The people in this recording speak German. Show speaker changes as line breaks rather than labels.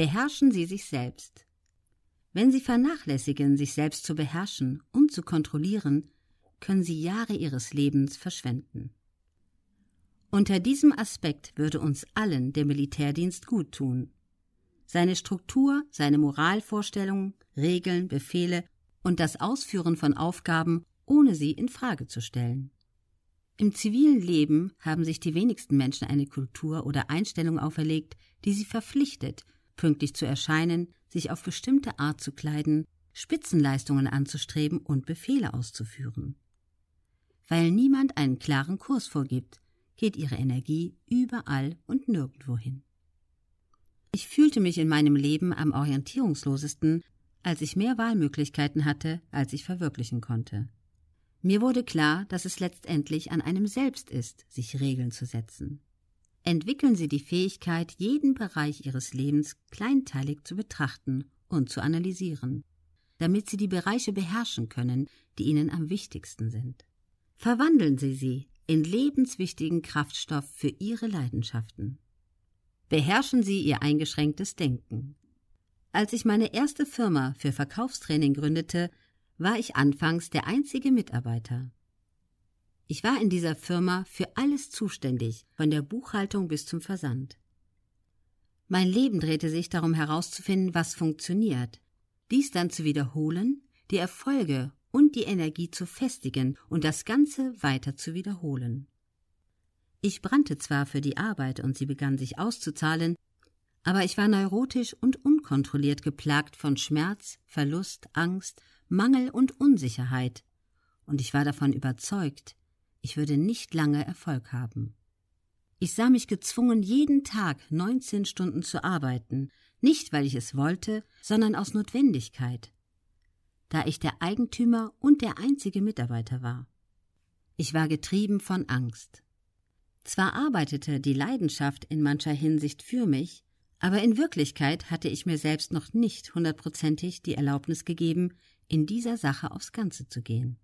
Beherrschen Sie sich selbst. Wenn Sie vernachlässigen, sich selbst zu beherrschen und zu kontrollieren, können Sie Jahre Ihres Lebens verschwenden. Unter diesem Aspekt würde uns allen der Militärdienst gut tun. Seine Struktur, seine Moralvorstellungen, Regeln, Befehle und das Ausführen von Aufgaben, ohne sie in Frage zu stellen. Im zivilen Leben haben sich die wenigsten Menschen eine Kultur oder Einstellung auferlegt, die sie verpflichtet, pünktlich zu erscheinen, sich auf bestimmte Art zu kleiden, Spitzenleistungen anzustreben und Befehle auszuführen. Weil niemand einen klaren Kurs vorgibt, geht ihre Energie überall und nirgendwo hin. Ich fühlte mich in meinem Leben am orientierungslosesten, als ich mehr Wahlmöglichkeiten hatte, als ich verwirklichen konnte. Mir wurde klar, dass es letztendlich an einem selbst ist, sich Regeln zu setzen. Entwickeln Sie die Fähigkeit, jeden Bereich Ihres Lebens kleinteilig zu betrachten und zu analysieren, damit Sie die Bereiche beherrschen können, die Ihnen am wichtigsten sind. Verwandeln Sie sie in lebenswichtigen Kraftstoff für Ihre Leidenschaften. Beherrschen Sie Ihr eingeschränktes Denken. Als ich meine erste Firma für Verkaufstraining gründete, war ich anfangs der einzige Mitarbeiter. Ich war in dieser Firma für alles zuständig, von der Buchhaltung bis zum Versand. Mein Leben drehte sich darum herauszufinden, was funktioniert, dies dann zu wiederholen, die Erfolge und die Energie zu festigen und das Ganze weiter zu wiederholen. Ich brannte zwar für die Arbeit und sie begann sich auszuzahlen, aber ich war neurotisch und unkontrolliert geplagt von Schmerz, Verlust, Angst Mangel und Unsicherheit, und ich war davon überzeugt, ich würde nicht lange Erfolg haben. Ich sah mich gezwungen, jeden Tag 19 Stunden zu arbeiten, nicht weil ich es wollte, sondern aus Notwendigkeit, da ich der Eigentümer und der einzige Mitarbeiter war. Ich war getrieben von Angst. Zwar arbeitete die Leidenschaft in mancher Hinsicht für mich, aber in Wirklichkeit hatte ich mir selbst noch nicht hundertprozentig die Erlaubnis gegeben, in dieser Sache aufs Ganze zu gehen.